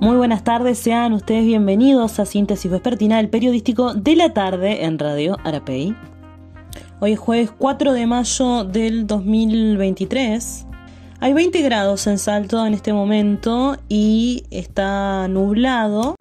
Muy buenas tardes, sean ustedes bienvenidos a Síntesis Vespertina, el periodístico de la tarde en Radio Arapey. Hoy es jueves 4 de mayo del 2023. Hay 20 grados en Salto en este momento y está nublado.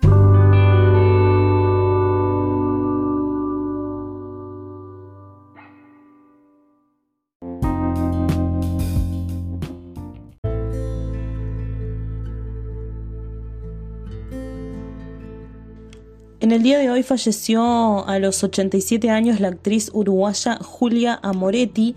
En el día de hoy falleció a los 87 años la actriz uruguaya Julia Amoretti,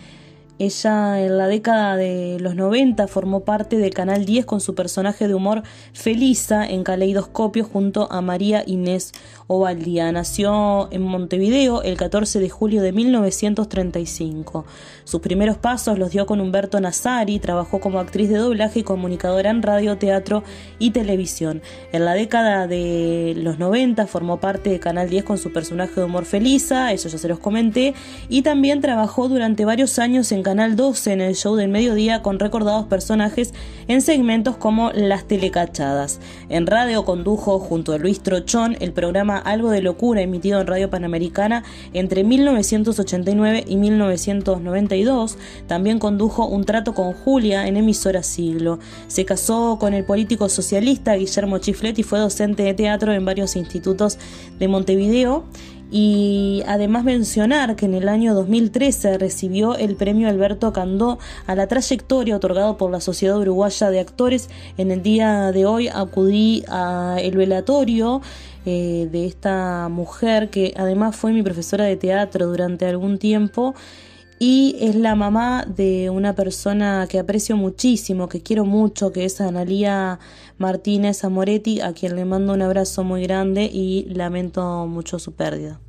ella en la década de los 90 formó parte de Canal 10 con su personaje de humor Felisa en Caleidoscopio junto a María Inés Ovaldía. Nació en Montevideo el 14 de julio de 1935. Sus primeros pasos los dio con Humberto Nazari, trabajó como actriz de doblaje y comunicadora en radio, teatro y televisión. En la década de los 90 formó parte de Canal 10 con su personaje de humor Felisa, eso ya se los comenté, y también trabajó durante varios años en Canal 12 en el show del mediodía con recordados personajes en segmentos como Las Telecachadas. En radio condujo junto a Luis Trochón el programa Algo de Locura emitido en Radio Panamericana entre 1989 y 1992. También condujo Un Trato con Julia en emisora Siglo. Se casó con el político socialista Guillermo Chiflet y fue docente de teatro en varios institutos de Montevideo y además mencionar que en el año 2013 recibió el premio Alberto Candó a la trayectoria otorgado por la Sociedad Uruguaya de Actores. En el día de hoy acudí al velatorio eh, de esta mujer que además fue mi profesora de teatro durante algún tiempo y es la mamá de una persona que aprecio muchísimo, que quiero mucho, que es Analía Martínez Amoretti, a quien le mando un abrazo muy grande y lamento mucho su pérdida.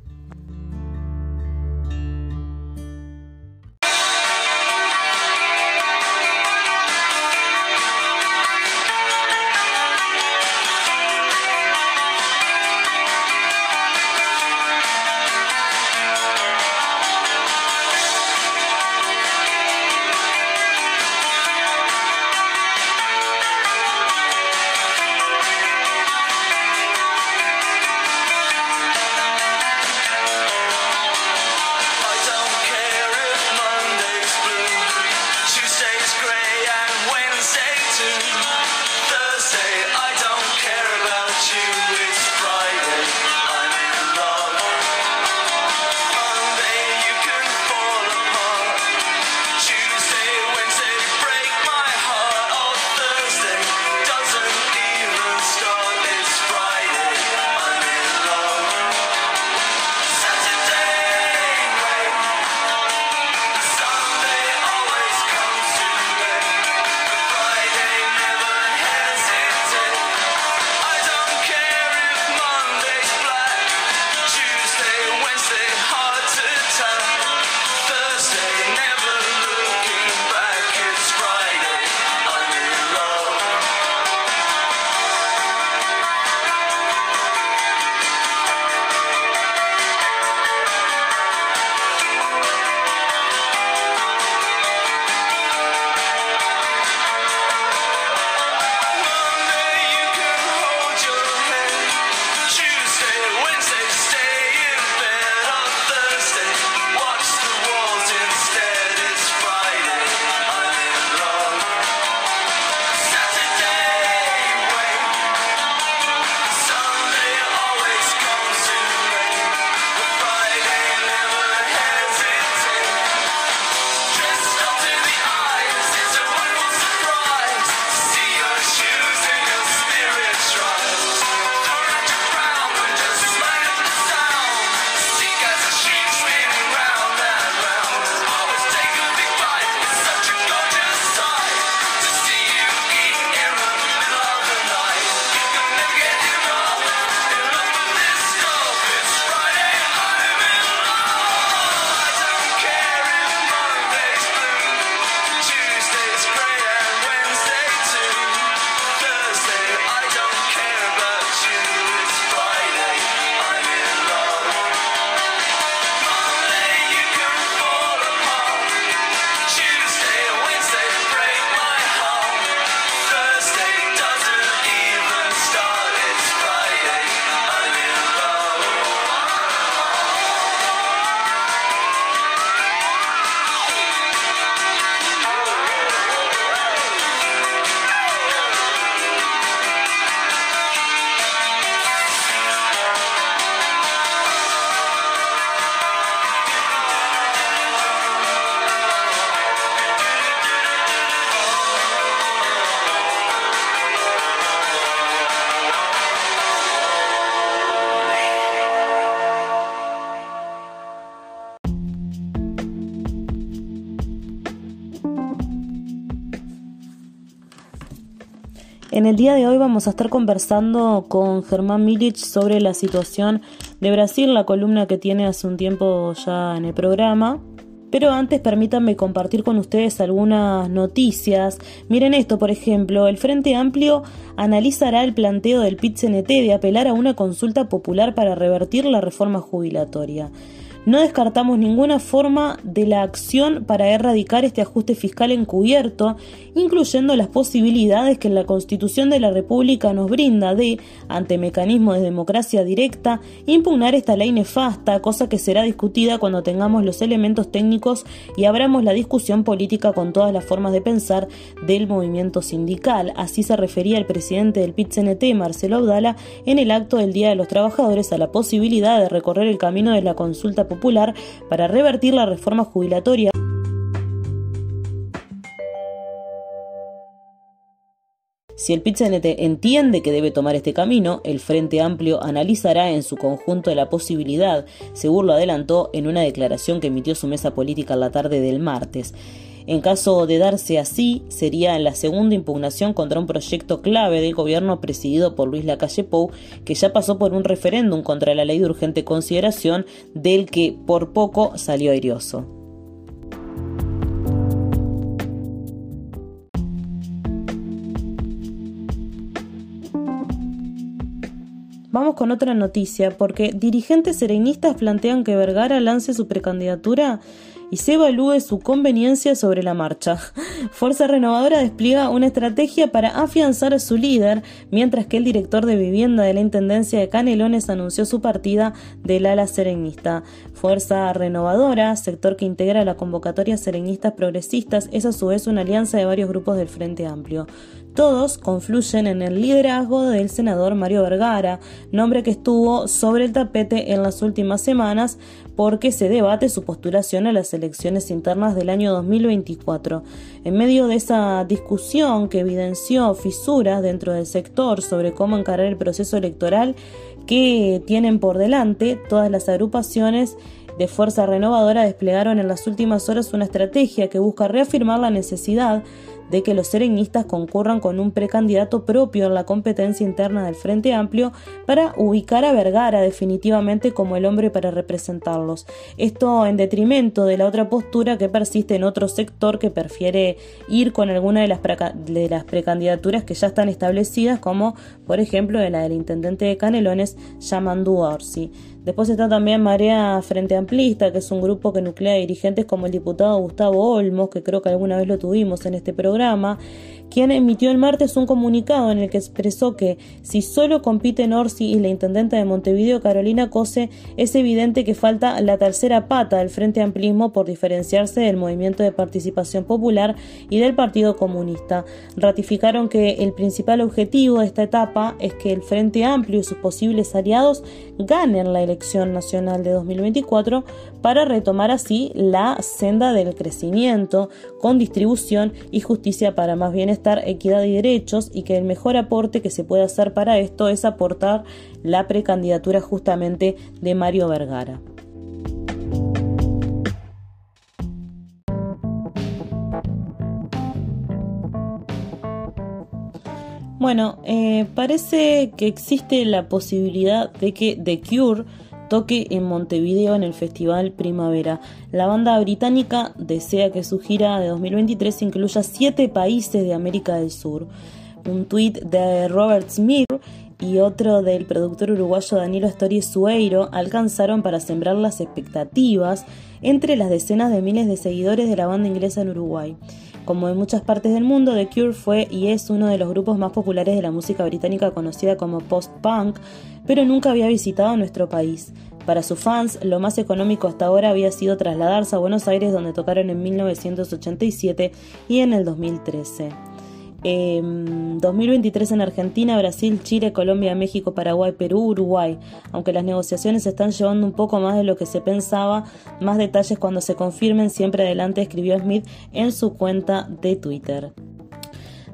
En el día de hoy vamos a estar conversando con Germán Milic sobre la situación de Brasil, la columna que tiene hace un tiempo ya en el programa. Pero antes permítanme compartir con ustedes algunas noticias. Miren esto, por ejemplo, el Frente Amplio analizará el planteo del pit de apelar a una consulta popular para revertir la reforma jubilatoria. No descartamos ninguna forma de la acción para erradicar este ajuste fiscal encubierto, incluyendo las posibilidades que la Constitución de la República nos brinda de, ante mecanismos de democracia directa, impugnar esta ley nefasta, cosa que será discutida cuando tengamos los elementos técnicos y abramos la discusión política con todas las formas de pensar del movimiento sindical. Así se refería el presidente del PIT-CNT, Marcelo Abdala, en el acto del Día de los Trabajadores a la posibilidad de recorrer el camino de la consulta popular para revertir la reforma jubilatoria. Si el pit entiende que debe tomar este camino, el Frente Amplio analizará en su conjunto la posibilidad, según lo adelantó en una declaración que emitió su mesa política la tarde del martes. En caso de darse así, sería la segunda impugnación contra un proyecto clave del gobierno presidido por Luis Lacalle Pou, que ya pasó por un referéndum contra la ley de urgente consideración, del que por poco salió airioso. Vamos con otra noticia, porque dirigentes serenistas plantean que Vergara lance su precandidatura y se evalúe su conveniencia sobre la marcha. Fuerza Renovadora despliega una estrategia para afianzar a su líder, mientras que el director de vivienda de la Intendencia de Canelones anunció su partida del ala serenista. Fuerza Renovadora, sector que integra la convocatoria serenistas progresistas, es a su vez una alianza de varios grupos del Frente Amplio. Todos confluyen en el liderazgo del senador Mario Vergara, nombre que estuvo sobre el tapete en las últimas semanas porque se debate su postulación a las elecciones internas del año 2024. En medio de esa discusión que evidenció fisuras dentro del sector sobre cómo encarar el proceso electoral que tienen por delante, todas las agrupaciones de Fuerza Renovadora desplegaron en las últimas horas una estrategia que busca reafirmar la necesidad de que los serenistas concurran con un precandidato propio en la competencia interna del Frente Amplio para ubicar a Vergara definitivamente como el hombre para representarlos. Esto en detrimento de la otra postura que persiste en otro sector que prefiere ir con alguna de las, precandidaturas que ya están establecidas, como por ejemplo la del intendente de Canelones, Yamandu Orsi. Después está también Marea Frente Amplista, que es un grupo que nuclea dirigentes como el diputado Gustavo Olmos, que creo que alguna vez lo tuvimos en este programa, quien emitió el martes un comunicado en el que expresó que si solo compiten Orsi y la intendenta de Montevideo, Carolina Cose, es evidente que falta la tercera pata del Frente Amplismo por diferenciarse del Movimiento de Participación Popular y del Partido Comunista. Ratificaron que el principal objetivo de esta etapa es que el Frente Amplio y sus posibles aliados ganen la elección nacional de 2024 para retomar así la senda del crecimiento con distribución y justicia para más equidad y derechos y que el mejor aporte que se puede hacer para esto es aportar la precandidatura justamente de Mario Vergara. Bueno, eh, parece que existe la posibilidad de que The Cure toque en Montevideo en el Festival Primavera. La banda británica desea que su gira de 2023 incluya siete países de América del Sur. Un tuit de Robert Smith y otro del productor uruguayo Danilo Astori Sueiro alcanzaron para sembrar las expectativas entre las decenas de miles de seguidores de la banda inglesa en Uruguay. Como en muchas partes del mundo, The Cure fue y es uno de los grupos más populares de la música británica conocida como post-punk, pero nunca había visitado nuestro país. Para sus fans, lo más económico hasta ahora había sido trasladarse a Buenos Aires donde tocaron en 1987 y en el 2013. 2023 en Argentina, Brasil, Chile, Colombia, México, Paraguay, Perú, Uruguay. Aunque las negociaciones se están llevando un poco más de lo que se pensaba, más detalles cuando se confirmen, siempre adelante, escribió Smith en su cuenta de Twitter.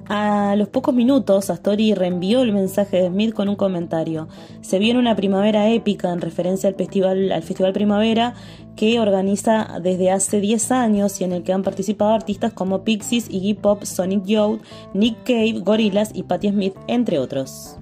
A los pocos minutos, Astori reenvió el mensaje de Smith con un comentario. Se viene una primavera épica en referencia al festival, al festival Primavera que organiza desde hace 10 años y en el que han participado artistas como Pixies, Iggy Pop, Sonic Youth, Nick Cave, Gorillaz y Patti Smith, entre otros.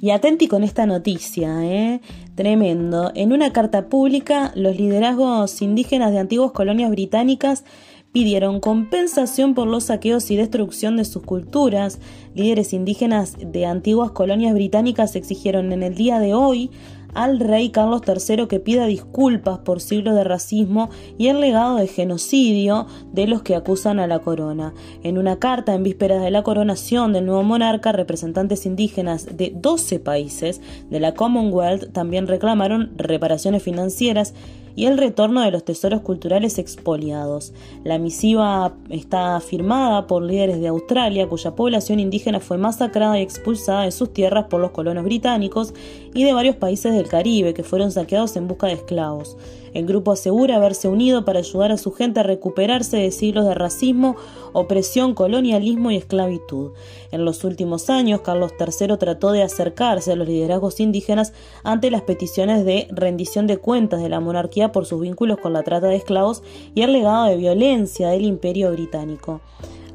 Y atenti con esta noticia, ¿eh? Tremendo. En una carta pública, los liderazgos indígenas de antiguas colonias británicas pidieron compensación por los saqueos y destrucción de sus culturas. Líderes indígenas de antiguas colonias británicas exigieron en el día de hoy al rey Carlos III que pida disculpas por siglos de racismo y el legado de genocidio de los que acusan a la corona. En una carta en vísperas de la coronación del nuevo monarca, representantes indígenas de 12 países de la Commonwealth también reclamaron reparaciones financieras y el retorno de los tesoros culturales expoliados. La misiva está firmada por líderes de Australia, cuya población indígena fue masacrada y expulsada de sus tierras por los colonos británicos, y de varios países del Caribe que fueron saqueados en busca de esclavos. El grupo asegura haberse unido para ayudar a su gente a recuperarse de siglos de racismo, opresión, colonialismo y esclavitud. En los últimos años, Carlos III trató de acercarse a los liderazgos indígenas ante las peticiones de rendición de cuentas de la monarquía por sus vínculos con la trata de esclavos y el legado de violencia del imperio británico.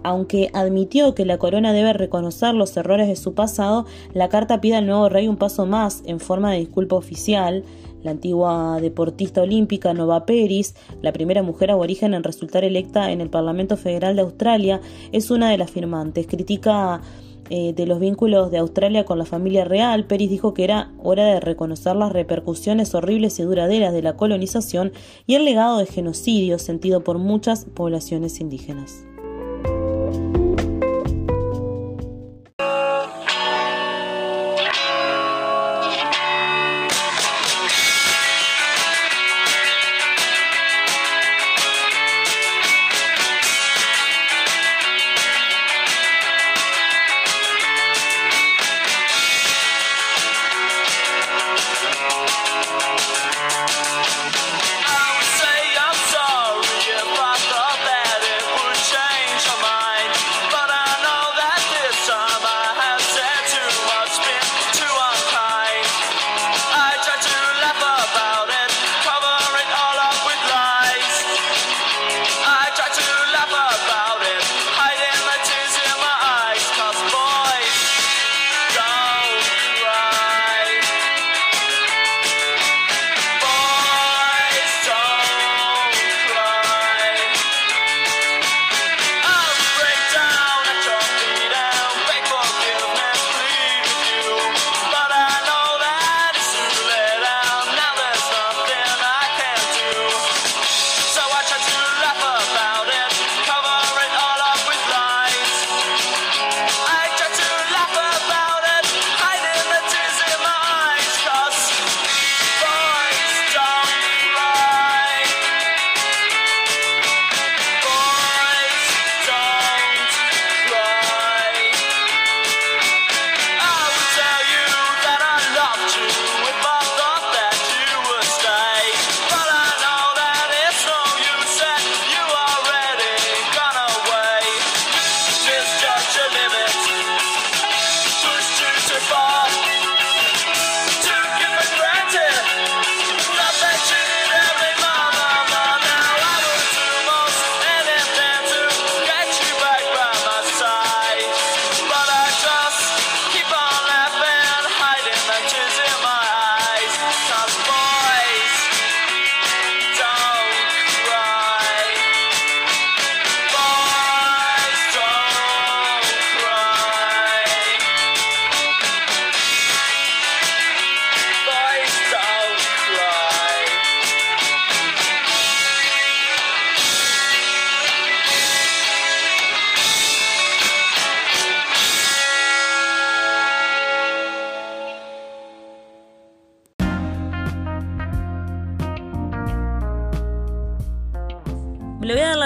Aunque admitió que la corona debe reconocer los errores de su pasado, la carta pide al nuevo rey un paso más en forma de disculpa oficial. La antigua deportista olímpica Nova Peris, la primera mujer aborigen en resultar electa en el Parlamento Federal de Australia, es una de las firmantes. Critica eh, de los vínculos de Australia con la familia real, Peris dijo que era hora de reconocer las repercusiones horribles y duraderas de la colonización y el legado de genocidio sentido por muchas poblaciones indígenas.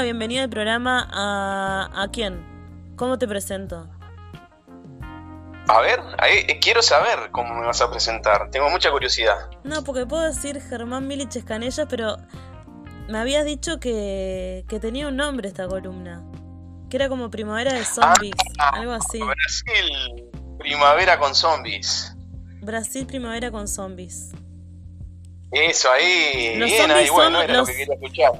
Bienvenida al programa a... ¿A quién? ¿Cómo te presento? A ver, ahí, eh, quiero saber cómo me vas a presentar. Tengo mucha curiosidad. No, porque puedo decir Germán Milich Escanella, pero me habías dicho que, que tenía un nombre esta columna. Que era como Primavera de Zombies, Ah, algo así. Brasil, primavera con zombies. Brasil Primavera con Zombies. Eso, ahí. Los bien, zombies ahí, bueno, son era los- lo que quería escuchar.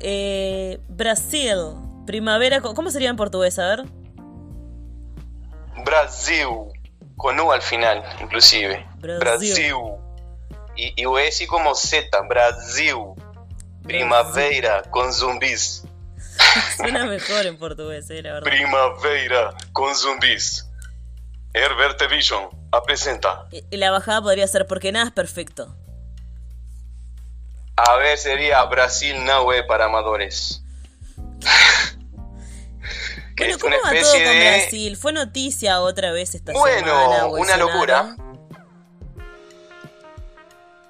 Eh, Brasil Primavera. ¿Cómo sería en portugués? A ver. Brasil, con U al final, inclusive. Brasil. Brasil. Y, y decir como Z, Brasil. Primavera con zumbis. Suena mejor en portugués, eh, la verdad. Primavera con zumbis. Herbert Vision presenta. Y y la bajada podría ser porque nada es perfecto. A ver, sería Brasil Nahue para amadores. Que Bueno, es ¿cómo una va todo especie con de- Brasil? Fue noticia otra vez esta Bueno, semana. una Bolsonaro. locura.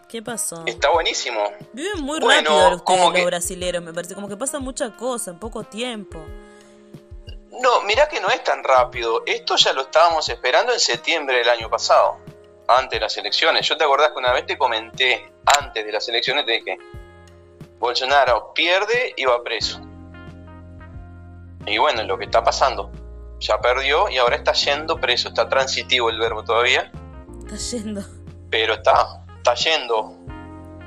¿Qué pasó? Está buenísimo. Viven muy Bueno, rápido ustedes los que- brasileros, me parece. Como que pasa mucha cosa en poco tiempo. No, mirá que no es tan rápido. Esto ya lo estábamos esperando en septiembre del año pasado, antes de las elecciones. Yo te acordás que una vez te comenté, antes de las elecciones, de que Bolsonaro pierde y va preso. Y bueno, lo que está pasando. Ya perdió y ahora está yendo preso. Está transitivo el verbo todavía, Está yendo. pero está, está yendo.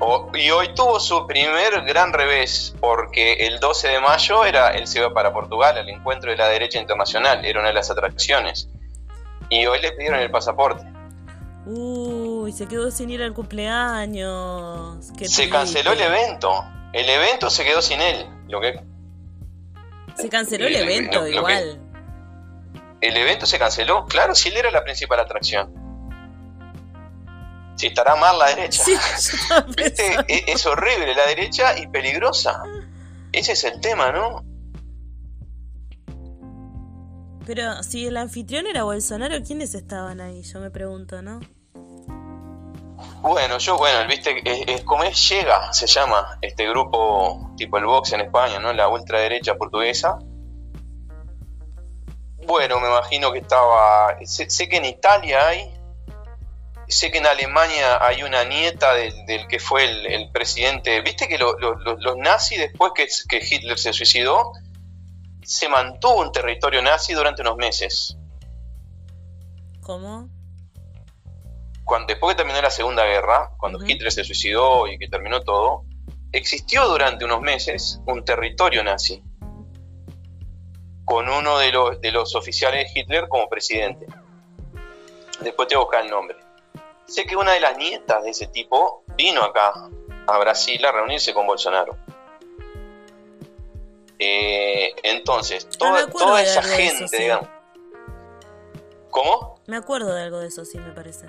O- y hoy tuvo su primer gran revés, porque el 12 de mayo era, él se iba para Portugal al encuentro de la derecha internacional, era una de las atracciones. Y hoy le pidieron el pasaporte. Uy, se quedó sin ir al cumpleaños. Qué se triste. canceló el evento. El evento se quedó sin él. Lo que, Se canceló el el- evento, lo- lo que- igual. el evento se canceló. Claro, si él era la principal atracción. Si estará mal la derecha. Sí, ¿Viste? Es, es horrible la derecha y peligrosa. Ese es el tema, ¿no? Pero si el anfitrión era Bolsonaro, ¿quiénes estaban ahí? Yo me pregunto, ¿no? Bueno, yo, bueno, viste, es, como es Llega, se llama este grupo tipo el Vox en España, ¿no? La ultraderecha portuguesa. Bueno, me imagino que estaba. Sé, que en Italia hay. Sé que en Alemania hay una nieta del, del que fue el, presidente. Viste que lo- lo- lo- los nazis, después que Hitler se suicidó, se mantuvo un territorio nazi durante unos meses. ¿Cómo? cuando, después que terminó la Segunda Guerra, cuando. Hitler se suicidó y que terminó todo, existió durante unos meses un territorio nazi con uno de los, de los oficiales de Hitler como presidente. Después te voy a buscar el nombre. Sé que una de las nietas de ese tipo vino acá a Brasil a reunirse con Bolsonaro. Eh, entonces, Ah, toda, esa eso, gente, sí. digamos. ¿Cómo? Me acuerdo de algo de eso, sí, me parece.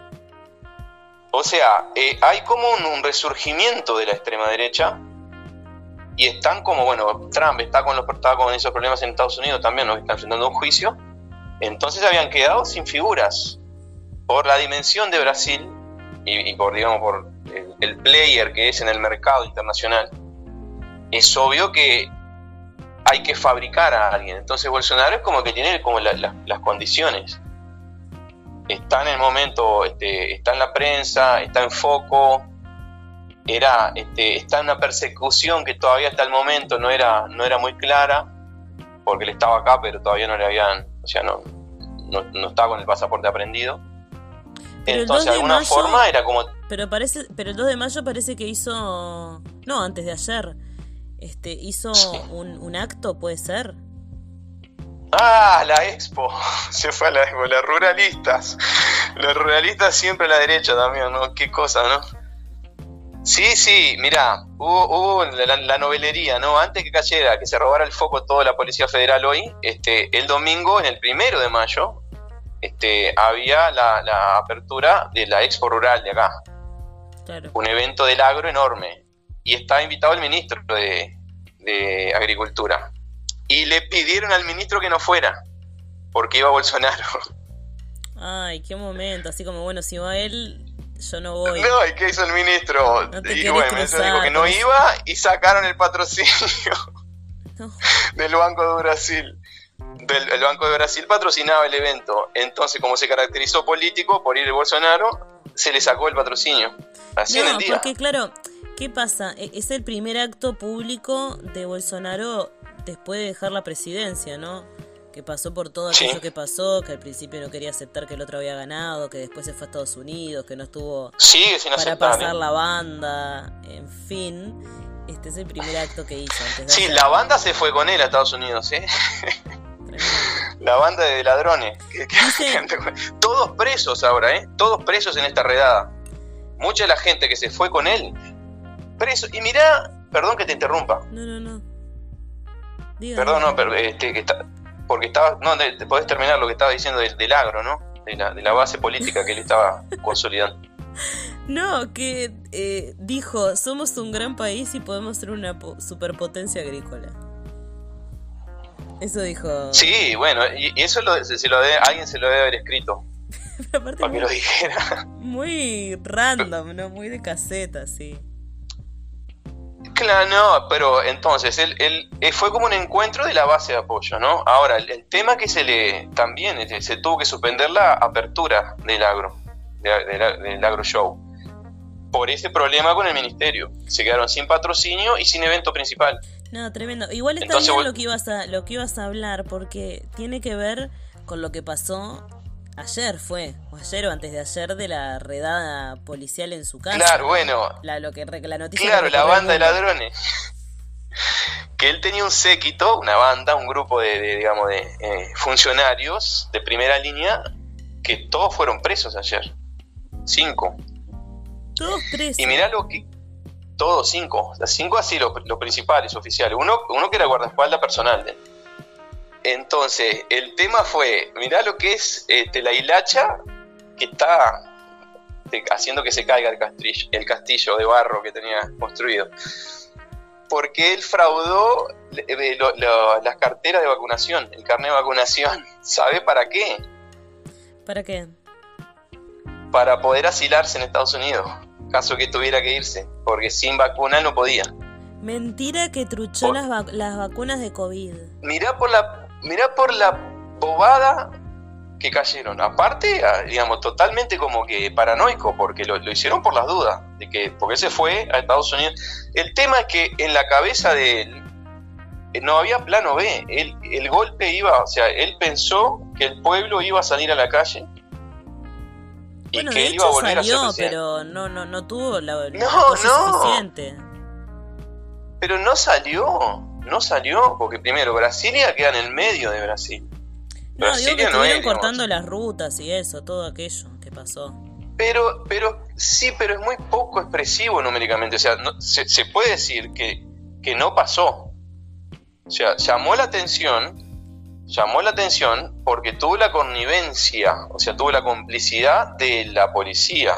O sea, eh, hay como un, un resurgimiento de la extrema derecha y están como, bueno, Trump está con, los, está con esos problemas en Estados Unidos también, nos está enfrentando a un juicio. Entonces habían quedado sin figuras por la dimensión de Brasil y, y por, digamos, por el, el player que es en el mercado internacional. Es obvio que hay que fabricar a alguien. Entonces Bolsonaro es como que tiene como la- la- las condiciones está en el momento, este, está en la prensa, está en foco, era, este, está en una persecución que todavía hasta el momento no era, no era muy clara, porque él estaba acá, pero todavía no le habían, o sea, no, no, no estaba con el pasaporte aprendido. Pero el 2 Entonces, de de alguna mayo- forma era como, Pero parece, pero el 2 de mayo parece que hizo, no, antes de ayer, este, hizo Sí. un, un acto, puede ser. ah, la expo, se fue a la expo, las ruralistas, los ruralistas siempre a la derecha también, ¿no? Qué cosa, ¿no? Sí, sí, mira, hubo, hubo la, la novelería, ¿no? Antes que cayera, que se robara el foco toda la Policía Federal hoy, este, el domingo, en el primero de mayo, este, había la, la apertura de la Expo Rural de acá, Claro. un evento del agro enorme, y estaba invitado el ministro de, de Agricultura. Y le pidieron al ministro que no fuera, porque iba Bolsonaro. Ay, qué momento, así como, bueno, si va él, yo no voy. No, ¿y qué hizo el ministro? No y bueno, cruzar, dijo que no iba y sacaron el patrocinio No. del Banco de Brasil. el Banco de Brasil patrocinaba el evento. Entonces, como se caracterizó político por ir el Bolsonaro, se le sacó el patrocinio. Así en el día. Porque, claro, ¿qué pasa? E, es el primer acto público de Bolsonaro después de dejar la presidencia, ¿no? Que pasó por todo aquello que pasó, que al principio no quería aceptar que el otro había ganado, que después se fue a Estados Unidos, que no estuvo Sigue sin para pasar la banda, en fin. Este es el primer acto que hizo. Antes de Sí, hacer- la banda se fue con él a Estados Unidos, ¿eh? La banda de ladrones. Todos presos ahora, ¿eh? Todos presos en esta redada. Mucha de la gente que se fue con él, preso. Y mirá, perdón que te interrumpa. No, no, no. Diga. Perdón, no, pero este, que está, porque estaba, no, te, podés terminar lo que estaba diciendo del, del agro, ¿no? De la, de la base política que él estaba consolidando. No, que eh, dijo, somos un gran país y podemos ser una po- superpotencia agrícola. Eso dijo. Sí, bueno, y, y eso lo, se, se lo debe- alguien se lo debe haber escrito Pero aparte para que lo dijera. muy random, ¿no? Muy de caseta, sí. Claro, no, pero entonces él, él, eh, fue como un encuentro de la base de apoyo, ¿no? Ahora, el, el tema que se le también este, se tuvo que suspender la apertura del agro, de- de la- del agro show, por ese problema con el ministerio. Se quedaron sin patrocinio y sin evento principal. No, tremendo. Igual está Entonces, bien lo que ibas a, lo que ibas a hablar, porque tiene que ver con lo que pasó ayer fue, o ayer o antes de ayer, de la redada policial en su casa. Claro, bueno, La, lo que, la noticia claro, que la banda de ladrones. Que él tenía un séquito, una banda, un grupo de, de, digamos, de eh, funcionarios de primera línea que todos fueron presos ayer. Cinco. Todos presos. Y mirá lo que. Todos cinco. Las cinco así, los, principales oficiales. Uno, uno que era guardaespaldas personal. de él. Entonces, el tema fue: mirá lo que es este, la hilacha que está haciendo que se caiga el castillo, el castillo de barro que tenía construido. Porque él fraudó eh, lo- lo- las carteras de vacunación, el carnet de vacunación. ¿Sabe para qué? ¿Para qué? Para poder asilarse en Estados Unidos, caso que tuviera que irse, porque sin vacuna no podía. Mentira que truchó Por- las, vac- las vacunas de COVID. Mirá por la, mirá por la bobada que cayeron. Aparte, ah, digamos, totalmente como que paranoico, porque lo, lo hicieron por las dudas, de que, porque se fue a Estados Unidos. El tema es que en la cabeza de él eh, no había plano B. Él, el golpe iba, o sea, él pensó que el pueblo iba a salir a la calle y Bueno, que de él iba a volver a ser salió, pero no, no, no tuvo la, No, no. suficiente. Pero no salió, no salió, porque primero Brasilia queda en el medio de Brasil. No, digo que Brasilia no estuvieron es, digamos. cortando las rutas y eso, todo aquello que pasó. Pero, pero sí, pero es muy poco expresivo numéricamente. O sea, no- se, se puede decir que, que no pasó. O sea, llamó la atención, llamó la atención porque tuvo la connivencia, o sea, tuvo la complicidad de la policía,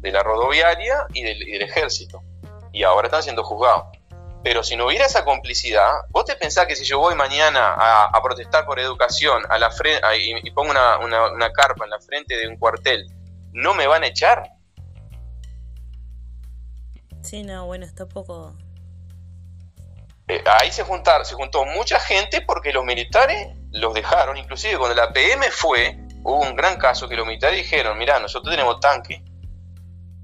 de la rodoviaria y del, y del ejército. Y ahora están siendo juzgados. Pero si no hubiera esa complicidad, ¿vos te pensás que si yo voy mañana a, a protestar por educación a la a- y, y pongo una, una- una carpa en la frente de un cuartel, no me van a echar? Sí, no, bueno, está poco... Eh, ahí se juntaron, se juntó mucha gente porque los militares los dejaron, inclusive cuando la PM fue, hubo un gran caso que los militares dijeron, mirá, nosotros tenemos tanque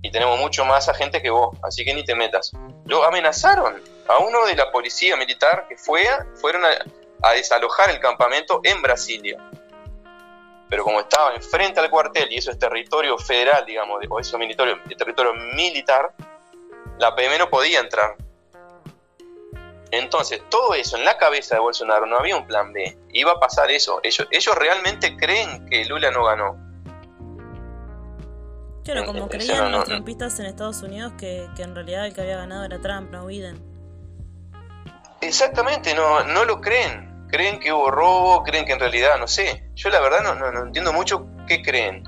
y tenemos mucho más agentes que vos, así que ni te metas. Lo amenazaron a uno de la policía militar que fue, fueron a, a desalojar el campamento en Brasilia. Pero como estaba enfrente al cuartel y eso es territorio federal, digamos, o eso es territorio, territorio militar, la PM no podía entrar. Entonces, todo eso en la cabeza de Bolsonaro no había un plan B. Iba a pasar eso. Ellos, ellos realmente creen que Lula no ganó. Claro, como creían no, no, los trumpistas en Estados Unidos que, que en realidad el que había ganado era Trump, no Biden. Exactamente, no, no lo creen. Creen que hubo robo, creen que en realidad, no sé. Yo la verdad no, no, no entiendo mucho qué creen.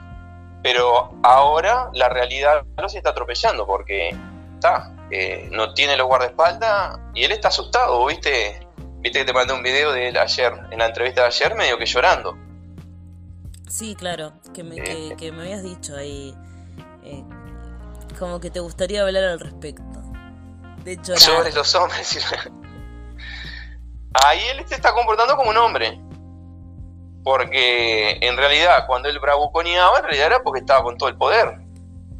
Pero ahora la realidad los está atropellando porque está, eh, no tiene los guardaespaldas y él está asustado, ¿viste? Viste que te mandé un video de él ayer, en la entrevista de ayer, medio que llorando. Sí, claro, que me, Eh, que, que me habías dicho ahí, eh, como que te gustaría hablar al respecto. De llorar. sobre los hombres. Ahí él se está comportando como un hombre. Porque en realidad cuando él bravuconeaba, en realidad era porque estaba con todo el poder.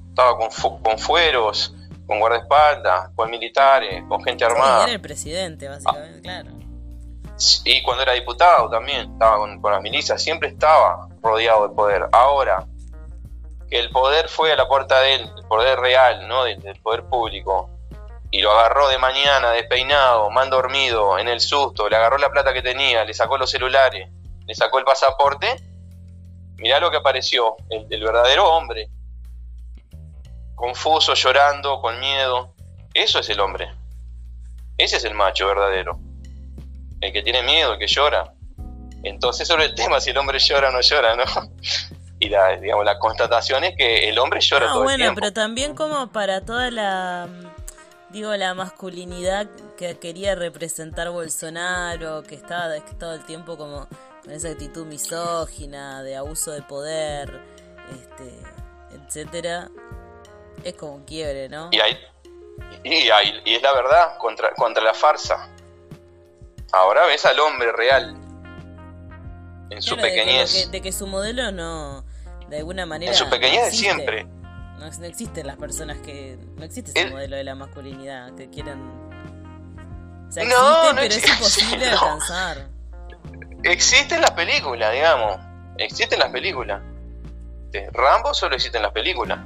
Estaba con, con fueros, con guardaespaldas, con militares, con gente armada. era el presidente, básicamente, claro. Y cuando era diputado también, estaba con, las milicias, siempre estaba rodeado de poder. Ahora, que el poder fue a la puerta de él, el poder real, ¿no? Del, del poder público, y lo agarró de mañana, despeinado, mal dormido, en el susto, le agarró la plata que tenía, le sacó los celulares, le sacó el pasaporte, mirá lo que apareció, el, verdadero hombre, confuso, llorando, con miedo, eso es el hombre, ese es el macho verdadero, el que tiene miedo, el que llora. Entonces sobre el tema si el hombre llora o no llora, ¿no? y la, digamos, la constatación es que el hombre llora todo bueno, el tiempo. pero también como para toda la digo, la masculinidad que quería representar Bolsonaro, que estaba todo el tiempo como con esa actitud misógina, de abuso de poder, este, etcétera, es como un quiebre, ¿no? Y, hay, y, es la verdad contra, contra la farsa. Ahora ves al hombre real en su pequeñez. De que, su modelo no, de alguna manera. En su pequeñez de siempre no, existen las personas que. No existe ese modelo de la masculinidad que. O sea, existe, pero es imposible alcanzar. Existen las películas, digamos. Existen las películas. Rambo solo existe en las películas.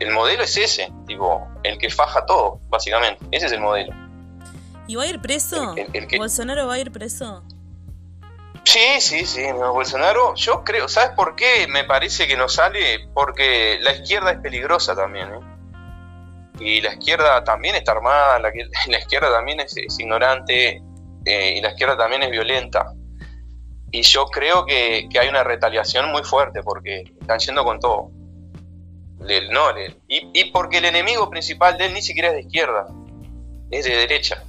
El modelo es ese, tipo, el que faja todo, básicamente. Ese es el modelo. ¿Y va a ir preso? ¿Bolsonaro va a ir preso? Sí, sí, sí, Bolsonaro, yo creo, ¿sabes por qué me parece que no sale? Porque la izquierda es peligrosa también, ¿eh? Y la izquierda también está armada, la, la izquierda también es, ignorante eh, y la izquierda también es violenta. Y yo creo que, hay una retaliación muy fuerte porque están yendo con todo. no, y, y porque el enemigo principal de él ni siquiera es de izquierda, es de derecha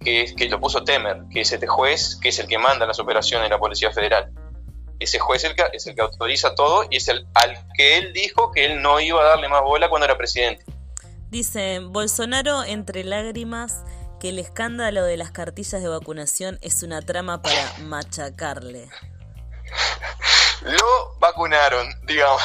que, que lo puso Temer, que es este juez, que es el que manda las operaciones de la Policía Federal. Ese juez es el, que, es el que autoriza todo y es el al que él dijo que él no iba a darle más bola cuando era presidente. Dice, Bolsonaro entre lágrimas que el escándalo de las cartillas de vacunación es una trama para machacarle. Lo vacunaron, digamos.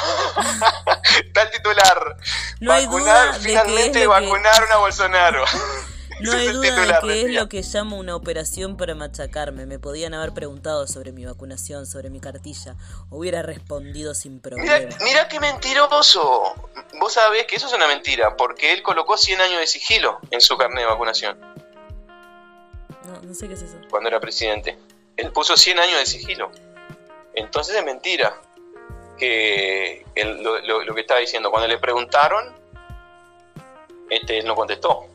Tal titular. No hay duda finalmente vacunaron a Bolsonaro. No hay duda de que es lo que llamo una operación para machacarme. Me podían haber preguntado sobre mi vacunación, sobre mi cartilla. Hubiera respondido sin problema. Mira, qué mentiroso. Vos sabés que eso es una mentira, porque él colocó 100 años de sigilo en su carnet de vacunación. No, no sé qué es eso. Cuando era presidente. Él puso 100 años de sigilo. Entonces es mentira que lo, que estaba diciendo. Cuando le preguntaron, este, él no contestó.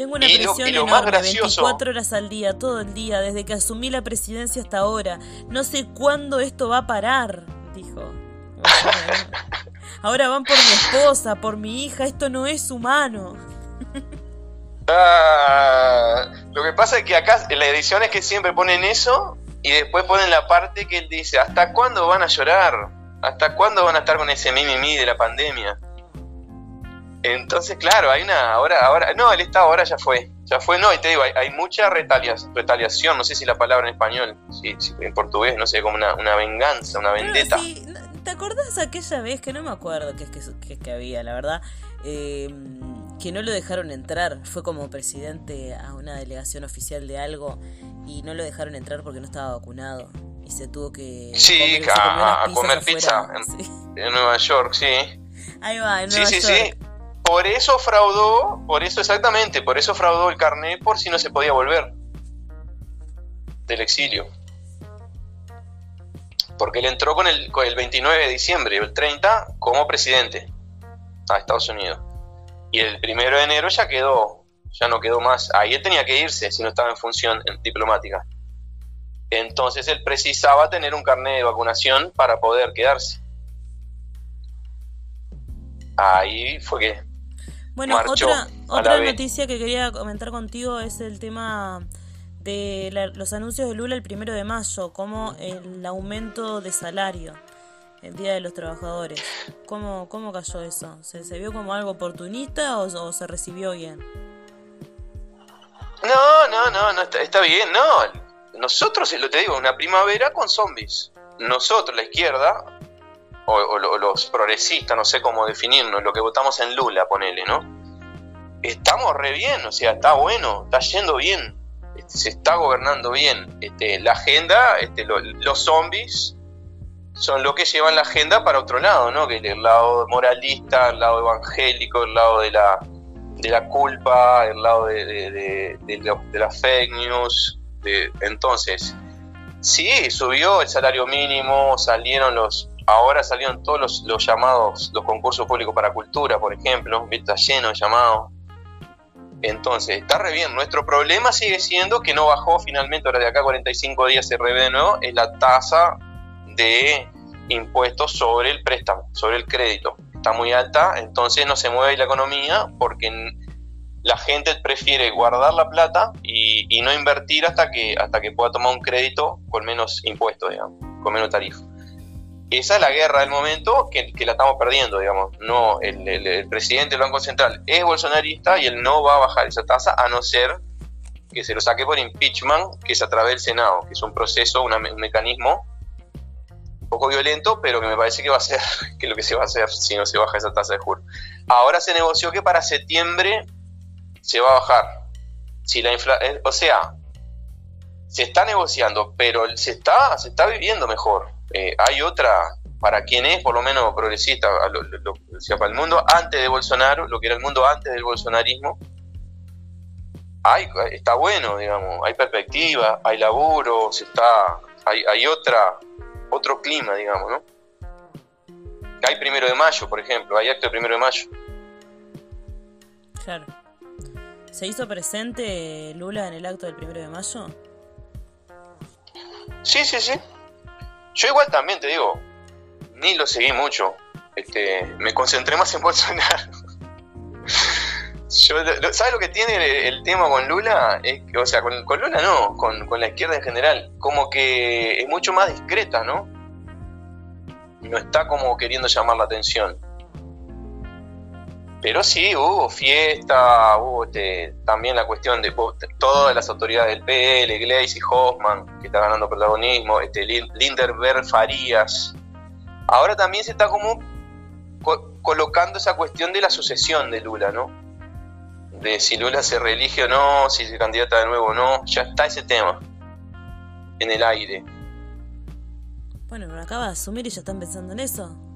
Tengo una presión enorme, 24 horas al día, todo el día, desde que asumí la presidencia hasta ahora. No sé cuándo esto va a parar, dijo. Ahora van por mi esposa, por mi hija, esto no es humano. Ah, lo que pasa es que acá en la edición es que siempre ponen eso y después ponen la parte que él dice, ¿hasta cuándo van a llorar? ¿Hasta cuándo van a estar con ese mimimi de la pandemia? Entonces, claro, hay una. Ahora, ahora. No, el Estado ahora ya fue. Ya fue, no, y te digo, hay, mucha retaliación. No sé si la palabra en español, sí, en portugués, no sé, como una, venganza, una vendetta. ¿Te acordás aquella vez que no me acuerdo qué es que, que, había, la verdad? Em, que no lo dejaron entrar. Fue como presidente a una delegación oficial de algo y no lo dejaron entrar porque no estaba vacunado. Y se tuvo que. Sí, a, comer pizza en, Nueva York, sí. Ahí va, en Nueva sí, sí, Sí. Por eso fraudó, por eso exactamente, por eso fraudó el carnet por si no se podía volver del exilio. Porque él entró con el, el 29 de diciembre, el 30, como presidente a Estados Unidos. Y el 1 de enero ya quedó, ya no quedó más. Ahí él tenía que irse si no estaba en función diplomática. Entonces él precisaba tener un carnet de vacunación para poder quedarse. Ahí fue que bueno, otra, otra noticia que quería comentar contigo es el tema de los anuncios de Lula el primero de mayo, como el aumento de salario, el Día de los Trabajadores. ¿Cómo, cómo cayó eso? ¿Se, vio como algo oportunista o, se recibió bien? No, no, no, no está, está bien, no. Nosotros, lo te digo, una primavera con zombies. Nosotros, la izquierda, o, los progresistas, no sé cómo definirnos, lo que votamos en Lula, ponele, ¿no? Estamos re bien, o sea, está bueno, está yendo bien, este, se está gobernando bien. Este, la agenda, este, los zombies son lo que llevan la agenda para otro lado, ¿no? Que el lado moralista, el lado evangélico, el lado de la, de la culpa, el lado de, de, de, las fake news. entonces, sí, subió el salario mínimo, salieron los Ahora salieron todos los, llamados, los concursos públicos para cultura, por ejemplo, está lleno de llamados. Entonces, está re bien. Nuestro problema sigue siendo que no bajó finalmente, ahora de acá 45 días se revé de nuevo, es la tasa de impuestos sobre el préstamo, sobre el crédito. Está muy alta, entonces no se mueve la economía porque la gente prefiere guardar la plata y, y, no invertir hasta que, hasta que pueda tomar un crédito con menos impuestos, digamos, con menos tarifa esa es la guerra del momento que, la estamos perdiendo, digamos. No, el, presidente del Banco Central es bolsonarista y él no va a bajar esa tasa a no ser que se lo saque por impeachment, que es a través del Senado, que es un proceso, un mecanismo un poco violento, pero que me parece que va a ser que lo que se va a hacer si no se baja esa tasa de juros. Ahora se negoció que para septiembre se va a bajar. Si la infla eh, o sea, se está negociando, pero se está, se está viviendo mejor eh, hay otra, para quien es por lo menos progresista, lo, para el mundo antes de Bolsonaro, lo que era el mundo antes del bolsonarismo, hay, está bueno, digamos, hay perspectiva, hay laburo, se está, hay, hay otra, otro clima, digamos, ¿no? Hay primero de mayo, por ejemplo, hay acto de primero de mayo. Claro. ¿Se hizo presente Lula en el acto del primero de mayo? Sí, sí, sí. Yo igual también te digo, ni lo seguí mucho. Este, me concentré más en Bolsonaro. ¿Sabes lo que tiene el, tema con Lula? Es o sea, con, Lula no, con, con, la izquierda en general. Como que es mucho más discreta, ¿no? No está como queriendo llamar la atención. Pero sí, hubo fiesta, hubo este, también la cuestión de todas las autoridades del PL, Gleisi Hoffman, que está ganando protagonismo, este, Linderberg Farías. Ahora también se está como colocando esa cuestión de la sucesión de Lula, ¿no? De si Lula se reelige o no, si se candidata de nuevo o no, ya está ese tema en el aire. Bueno, pero acaba de asumir y ya están pensando en eso.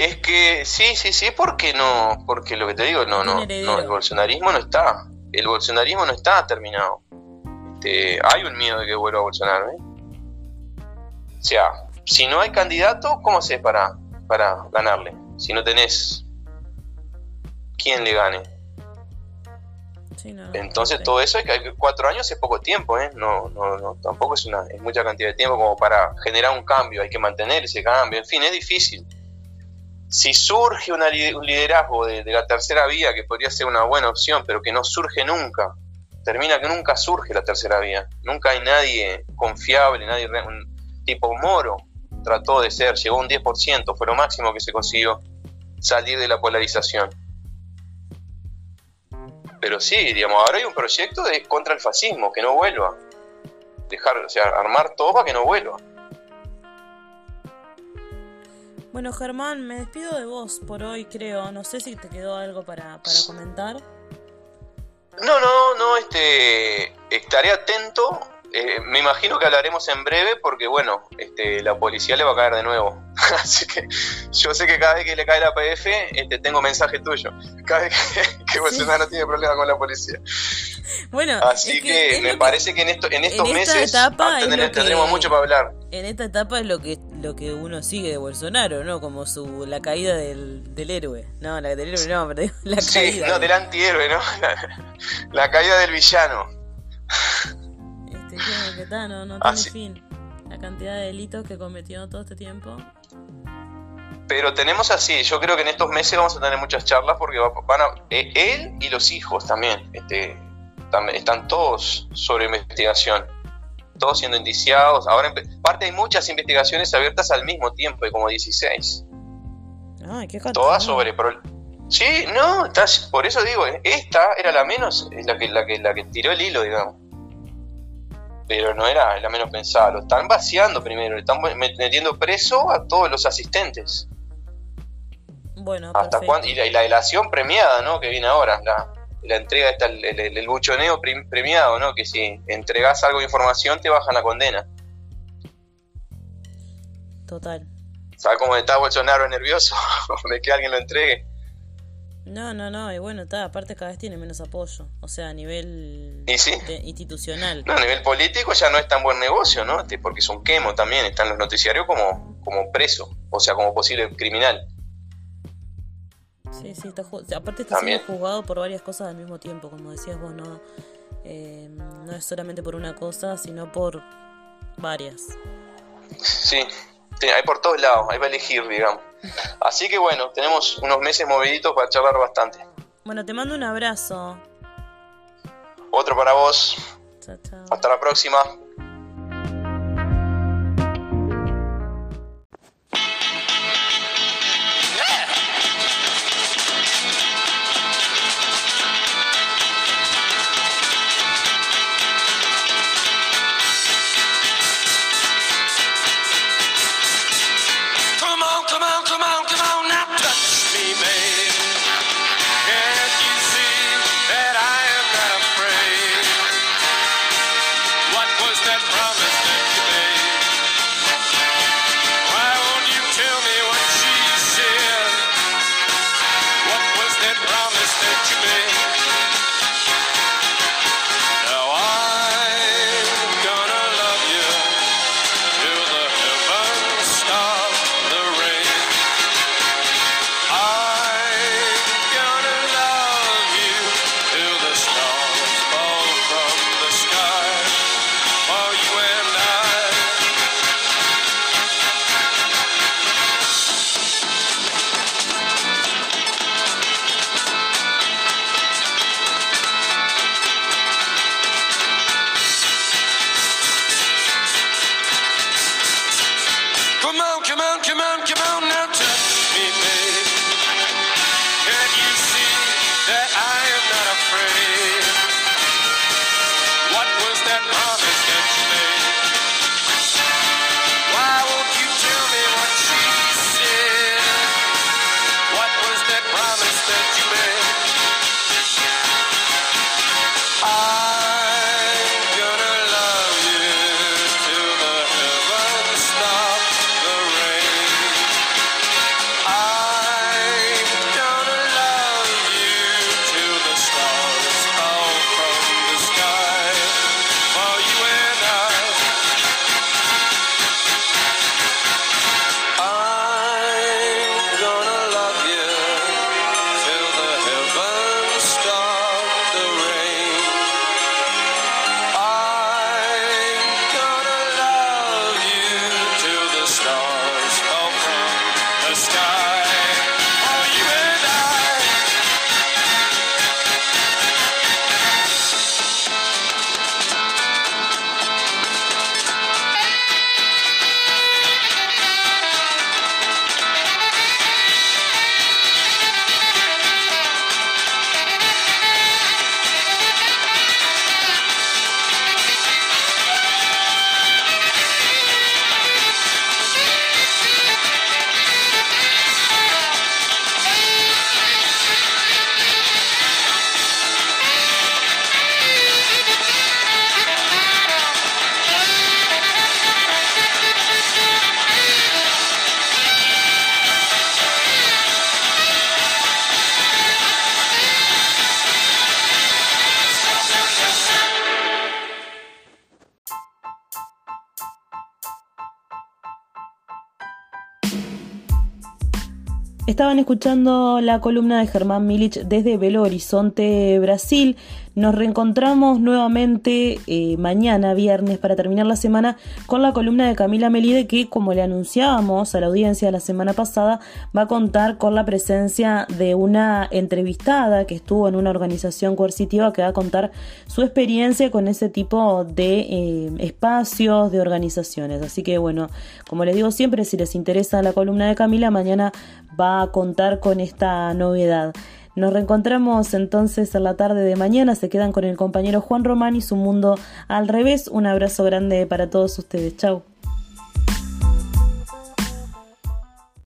Es que sí, sí, sí, porque no, porque lo que te digo, no, no, no, el bolsonarismo no está, el bolsonarismo no está terminado. Este, hay un miedo de que vuelva a Bolsonaro, ¿eh? O sea, si no hay candidato, ¿cómo haces para, para ganarle? Si no tenés quién le gane. Entonces todo eso es que cuatro años es poco tiempo, ¿eh? No, no, no, tampoco es una, es mucha cantidad de tiempo como para generar un cambio, hay que mantener ese cambio, en fin, es difícil si surge un liderazgo de, la tercera vía, que podría ser una buena opción, pero que no surge nunca, termina que nunca surge la tercera vía. Nunca hay nadie confiable, nadie un tipo Moro trató de ser, llegó un 10%, fue lo máximo que se consiguió salir de la polarización. Pero sí, digamos, ahora hay un proyecto de contra el fascismo, que no vuelva. Dejar, o sea, armar todo para que no vuelva. Bueno, Germán, me despido de vos por hoy, creo. No sé si te quedó algo para, para comentar. No, no, no, este, estaré atento eh, me imagino que hablaremos en breve porque, bueno, este, la policía le va a caer de nuevo. Así que yo sé que cada vez que le cae la PF, este, tengo mensaje tuyo. Cada vez que, Bolsonaro tiene problemas con la policía. Bueno, así que, me parece que en, esto, en estos meses tendremos mucho para hablar. En esta etapa es lo que lo que uno sigue de Bolsonaro, ¿no? Como su la caída del, del héroe. No, la del héroe no, pero la sí, no, del antihéroe, ¿no? la caída del villano no, tiene fin. La cantidad de delitos que cometió todo este tiempo. Pero tenemos así, yo creo que en estos meses vamos a tener muchas charlas porque van a, eh, él y los hijos también, este, están todos sobre investigación, todos siendo indiciados. Ahora, parte hay muchas investigaciones abiertas al mismo tiempo, hay como 16. Ay, qué Todas sobre, Sí, no, por eso digo, esta era la menos, la que, la que, la que tiró el hilo, digamos. Pero no era la menos pensada, lo están vaciando primero, le están metiendo preso a todos los asistentes. Bueno, ¿Hasta cuándo? Y la, delación premiada, ¿no? Que viene ahora, la, la entrega, está el, el, buchoneo premiado, ¿no? Que si entregas algo de información te bajan la condena. Total. ¿Sabes cómo está Bolsonaro nervioso de que alguien lo entregue? No, no, no, y bueno, está, aparte cada vez tiene menos apoyo, o sea, a nivel institucional. No, a nivel político ya no es tan buen negocio, ¿no? Este, porque es un quemo también, está en los noticiarios como, como preso, o sea, como posible criminal. Sí, sí, está, aparte está siendo juzgado por varias cosas al mismo tiempo, como decías vos, no, eh, no es solamente por una cosa, sino por varias. Sí, hay por todos lados, hay para elegir, digamos. Así que bueno, tenemos unos meses moviditos para charlar bastante. Bueno, te mando un abrazo. Otro para vos. Hasta la próxima. Estaban escuchando la columna de Germán Milich desde Belo Horizonte, Brasil. Nos reencontramos nuevamente eh, mañana, viernes, para terminar la semana con la columna de Camila Melide, que, como le anunciábamos a la audiencia la semana pasada, va a contar con la presencia de una entrevistada que estuvo en una organización coercitiva que va a contar su experiencia con ese tipo de eh, espacios, de organizaciones. Así que, bueno, como les digo siempre, si les interesa la columna de Camila, mañana va a contar con esta novedad. Nos reencontramos entonces en la tarde de mañana. Se quedan con el compañero Juan Román y su mundo al revés. Un abrazo grande para todos ustedes. Chau.